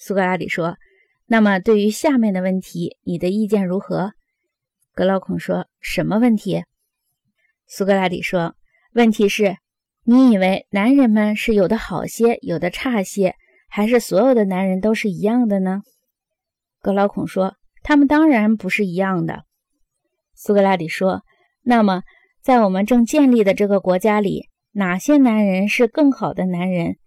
苏格拉底说：“那么对于下面的问题，你的意见如何？”格劳孔说：“什么问题？”苏格拉底说：“问题是，你以为男人们是有的好些，有的差些，还是所有的男人都是一样的呢？”格劳孔说：“他们当然不是一样的。”苏格拉底说：“那么，在我们正建立的这个国家里，哪些男人是更好的男人？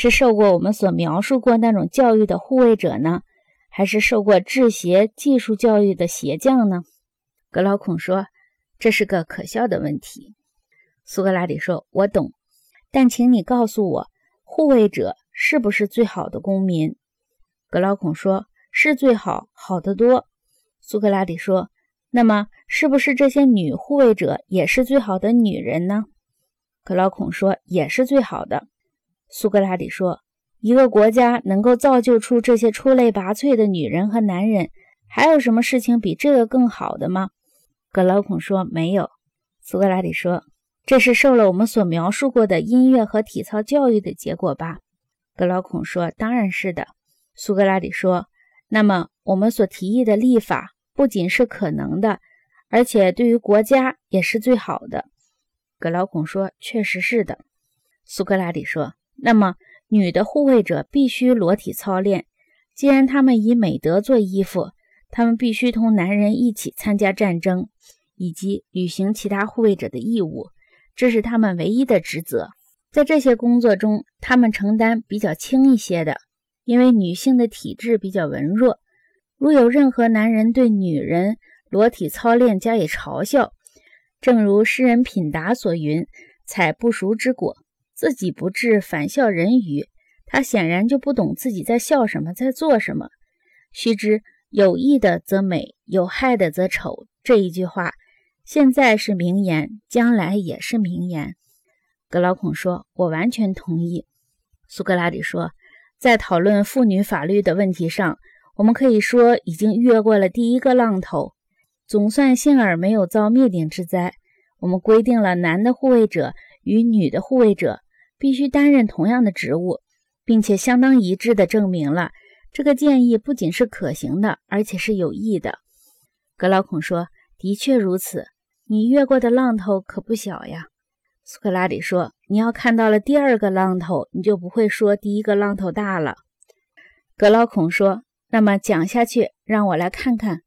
是受过我们所描述过那种教育的护卫者呢，还是受过制鞋技术教育的鞋匠呢？”格劳孔说：“这是个可笑的问题。”苏格拉底说：“我懂，但请你告诉我，护卫者是不是最好的公民？”格劳孔说：“是最好，好得多。”苏格拉底说：“那么，是不是这些女护卫者也是最好的女人呢？”格劳孔说：“也是最好的。”苏格拉底说：“一个国家能够造就出这些出类拔萃的女人和男人，还有什么事情比这个更好的吗？”格劳孔说：“没有。”苏格拉底说：“这是受了我们所描述过的音乐和体操教育的结果吧？”格劳孔说：“当然是的。”苏格拉底说：“那么我们所提议的立法不仅是可能的，而且对于国家也是最好的。”格劳孔说：“确实是的。”苏格拉底说：“那么女的护卫者必须裸体操练，既然她们以美德做衣服。”他们必须同男人一起参加战争，以及履行其他护卫者的义务，这是他们唯一的职责。在这些工作中，他们承担比较轻一些的，因为女性的体质比较文弱。如有任何男人对女人裸体操练加以嘲笑，正如诗人品达所云：“采不熟之果，自己不治，反笑人语。”他显然就不懂自己在笑什么，在做什么。须知。有益的则美，有害的则丑。这一句话现在是名言，将来也是名言。格劳孔说：“我完全同意。”苏格拉底说：“在讨论妇女法律的问题上，我们可以说已经越过了第一个浪头，总算幸而没有遭灭顶之灾。我们规定了男的护卫者与女的护卫者必须担任同样的职务，并且相当一致地证明了。”这个建议不仅是可行的，而且是有益的。格劳孔说：“的确如此，你越过的浪头可不小呀。”苏格拉底说：“你要看到了第二个浪头，你就不会说第一个浪头大了。”格劳孔说：“那么讲下去，让我来看看。”